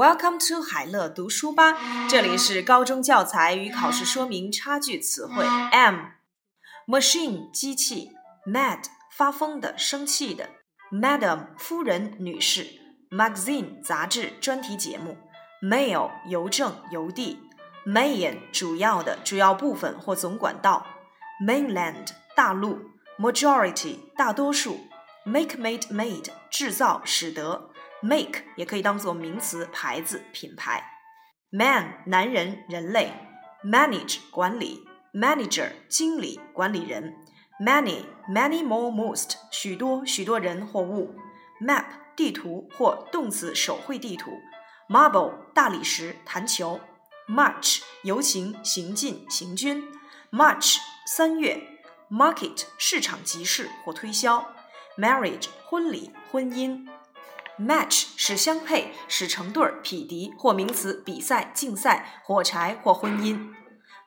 Welcome to 海乐读书吧，这里是高中教材与考试说明差距词汇。M，machine 机器，mad 发疯的、生气的，Madam 夫人、女士，magazine 杂志、专题节目，mail 邮政、邮递，main 主要的、主要部分或总管道，mainland 大陆，majority 大多数，make made made 制造、使得。Make 也可以当做名词，牌子、品牌。Man 男人、人类。Manage 管理。Manager 经理、管理人。Many many more most 许多许多人或物。Map 地图或动词手绘地图。Marble 大理石、弹球。March 游行、行进、行军。March 三月。Market 市场集市或推销。Marriage 婚礼、婚姻。Match 使相配，使成对儿、匹敌，或名词比赛、竞赛、火柴或婚姻。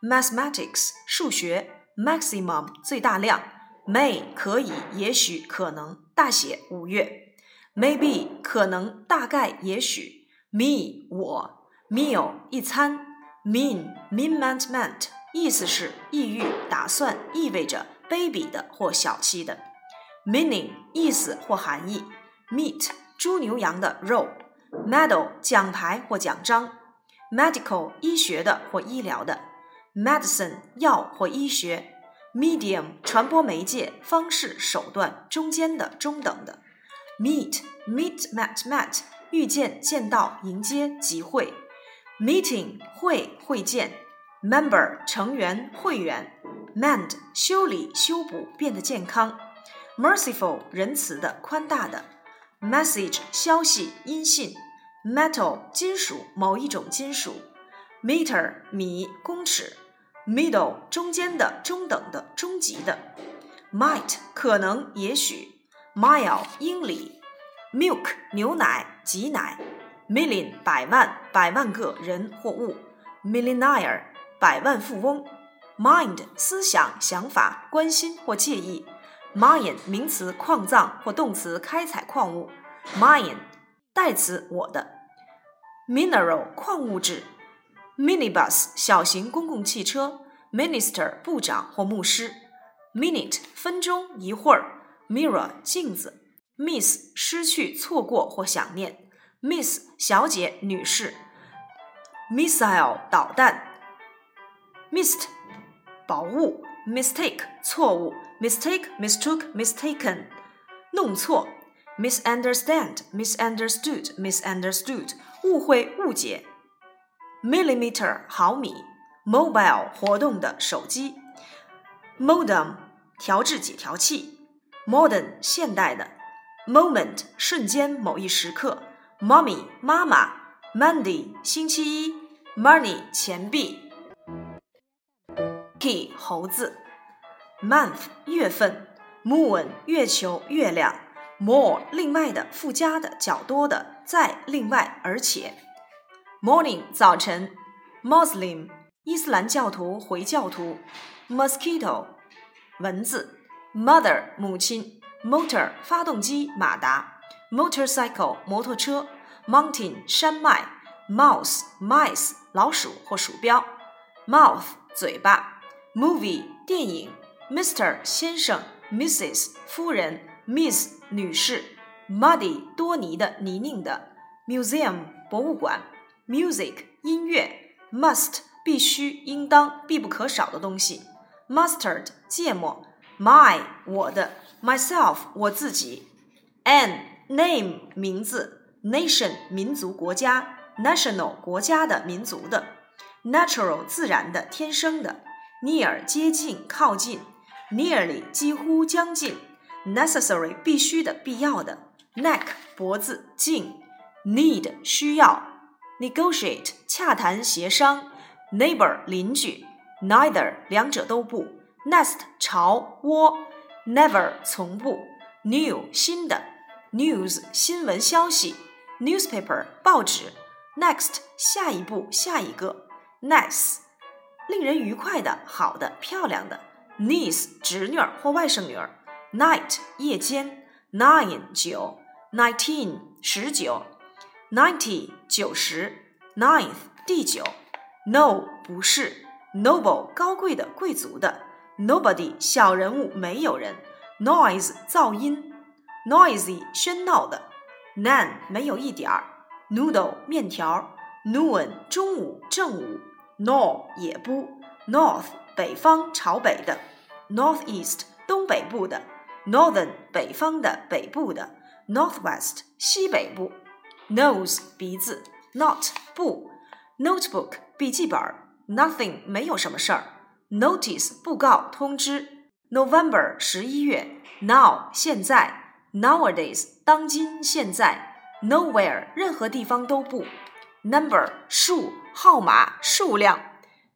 Mathematics 数学，Maximum 最大量，May 可以、也许、可能，大写五月。Maybe 可能、大概、也许。Me 我，Meal 一餐。Mean mean meant meant 意思是意欲、打算、意味着、卑鄙的或小气的。Meaning 意思或含义。Meet 猪牛羊的肉，medal 奖牌或奖章，medical 医学的或医疗的，medicine 药或医学，medium 传播媒介方式手段中间的中等的，meet meet met met 遇见见到迎接集会，meeting 会会见，member 成员会员，mend 修理修补变得健康，merciful 仁慈的宽大的。Message 消息音信，metal 金属某一种金属，meter 米公尺，middle 中间的中等的中级的，might 可能也许，mile 英里，milk 牛奶挤奶，million 百万百万个人或物，millionaire 百万富翁，mind 思想想法关心或介意。Mine 名词矿藏或动词开采矿物，mine 代词我的，mineral 矿物质，minibus 小型公共汽车，minister 部长或牧师，minute 分钟一会儿，mirror 镜子，miss 失去错过或想念，miss 小姐女士，missile 导弹，mist 薄雾。mistake 错误 ，mistake mistook mistaken 弄错，misunderstand misunderstood misunderstood 误会误解，millimeter 毫米，mobile 活动的手机，modem 调制解调器，modern 现代的，moment 瞬间某一时刻，mommy 妈妈，Monday 星期一，money 钱币。猴子 ，month 月份，moon 月球月亮，more 另外的附加的较多的在另外而且，morning 早晨，Muslim 伊斯兰教徒回教徒，mosquito 蚊子，mother 母亲，motor 发动机马达，motorcycle 摩托车，mountain 山脉，mouse mice 老鼠或鼠标，mouth 嘴巴。movie 电影，Mr 先生，Mrs 夫人，Miss 女士，muddy 多泥的泥泞的，museum 博物馆，music 音乐，must 必须应当必不可少的东西，mustard 芥末，my 我的，myself 我自己，an name 名字，nation 民族国家，national 国家的民族的，natural 自然的天生的。near 接近靠近，nearly 几乎将近，necessary 必须的必要的，neck 脖子颈，need 需要，negotiate 洽谈协商，neighbor 邻居，neither 两者都不，nest 巢窝，never 从不，new 新的，news 新闻消息，newspaper 报纸，next 下一步下一个，nice。令人愉快的、好的、漂亮的，niece 侄女儿或外甥女儿，night 夜间，nine 九，nineteen 十九 ninety 九十，ninth 第九，no 不是，noble 高贵的贵族的，nobody 小人物没有人，noise 噪音，noisy 喧闹的，none 没有一点儿，noodle 面条，noon 中午正午，nor 也不，north 北方朝北的，northeast 东北部的，northern 北方的北部的，northwest 西北部。nose 鼻子，not 不，notebook 笔记本，nothing 没有什么事儿，notice 布告通知，November 十一月，now 现在，nowadays 当今现在，nowhere 任何地方都不，number 数号码数量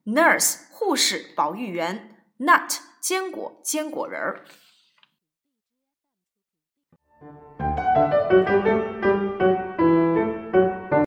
，nurse 护士保育员，nut 坚果坚果仁儿。